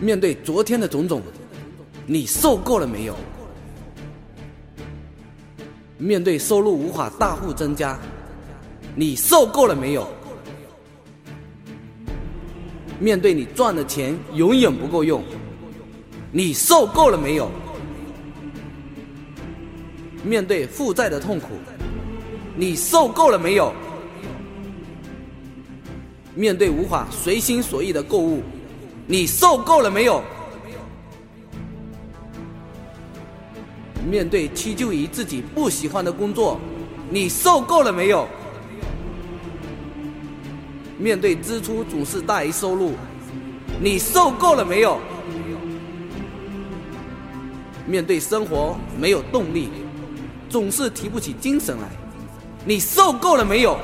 面对昨天的种种，你受够了没有？面对收入无法大幅增加，你受够了没有？面对你赚的钱永远不够用，你受够了没有？面对负债的痛苦，你受够了没有？面对无法随心所欲的购物，你受够了没有？面对屈就于自己不喜欢的工作，你受够了没有？面对支出总是大于收入，你受够了没有？面对生活没有动力，总是提不起精神来，你受够了没有？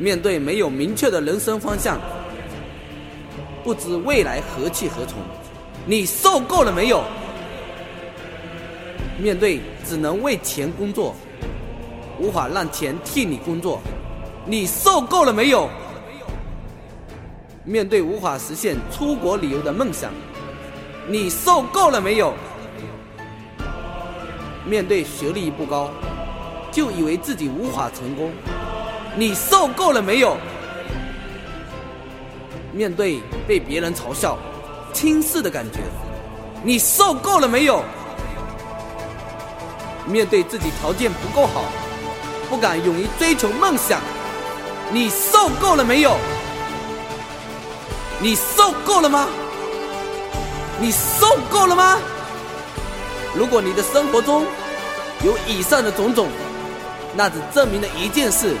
面对没有明确的人生方向，不知未来何去何从，你受够了没有？面对只能为钱工作，无法让钱替你工作，你受够了没有？面对无法实现出国旅游的梦想，你受够了没有？面对学历不高，就以为自己无法成功，你受够了没有？面对被别人嘲笑、轻视的感觉，你受够了没有？面对自己条件不够好，不敢勇于追求梦想，你受够了没有？你受够了吗？你受够了吗？如果你的生活中有以上的种种，那只证明了一件事：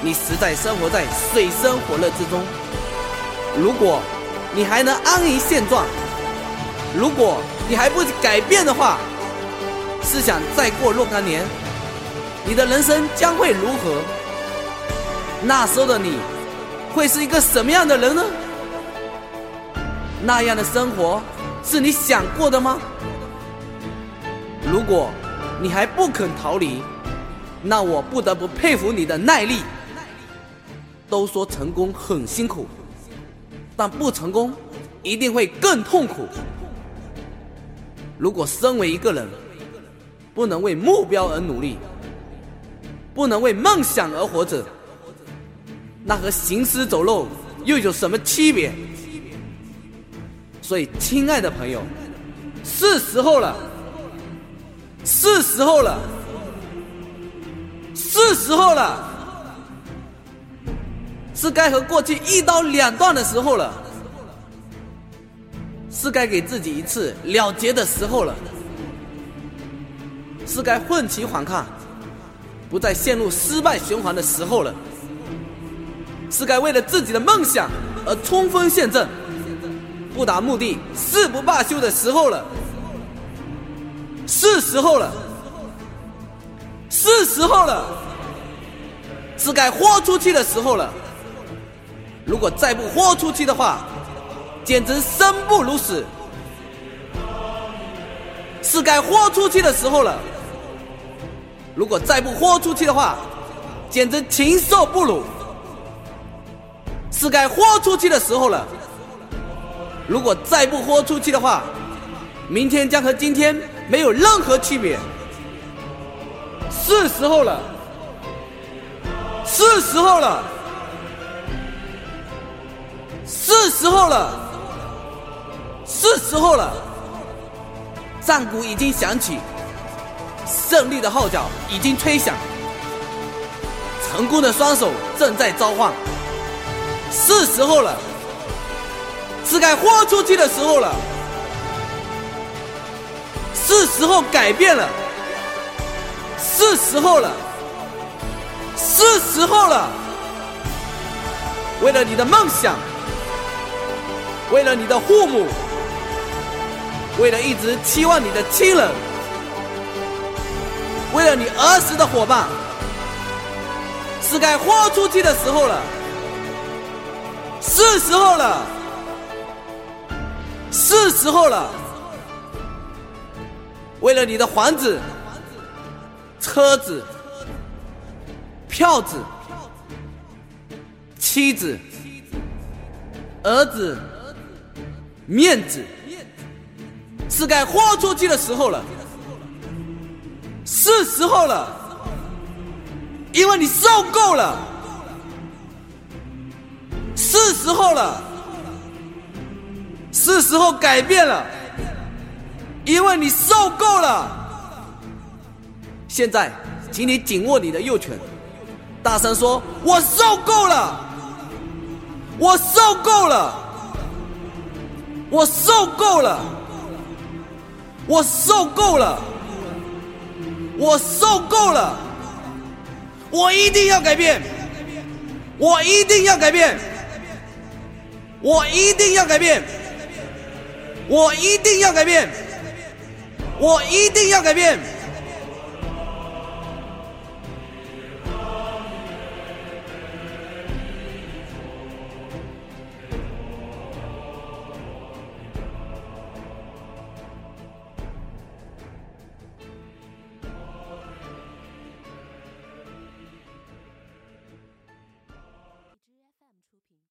你实在生活在水深火热之中。如果你还能安于现状，如果你还不改变的话，试想，再过若干年，你的人生将会如何？那时候的你，会是一个什么样的人呢？那样的生活是你想过的吗？如果你还不肯逃离，那我不得不佩服你的耐力。都说成功很辛苦，但不成功一定会更痛苦。如果身为一个人，不能为目标而努力，不能为梦想而活着，那和行尸走肉又有什么区别？所以，亲爱的朋友，是时候了，是时候了，是时候了，是该和过去一刀两断的时候了，是该给自己一次了结的时候了。是该奋起反抗，不再陷入失败循环的时候了。是该为了自己的梦想而冲锋陷阵，不达目的誓不罢休的时候了。是时候了，是时候了，是该豁出去的时候了。如果再不豁出去的话，简直生不如死。是该豁出去的时候了。如果再不豁出去的话，简直禽兽不如。是该豁出去的时候了。如果再不豁出去的话，明天将和今天没有任何区别。是时候了，是时候了，是时候了，是时候了。战鼓已经响起。胜利的号角已经吹响，成功的双手正在召唤，是时候了，是该豁出去的时候了，是时候改变了，是时候了，是时候了，为了你的梦想，为了你的父母，为了一直期望你的亲人。为了你儿时的伙伴，是该豁出去的时候了，是时候了，是时候了。为了你的房子、车子、票子、妻子、儿子，面子，是该豁出去的时候了，是时候了，因为你受够了，是时候了，是时候改变了，因为你受够了。现在，请你紧握你的右拳，大声说：“我受够了。”我受够了，我受够了，我受够了，我受够了，我一定要改变，我一定要改变，我一定要改变，我一定要改变，我一定要改变。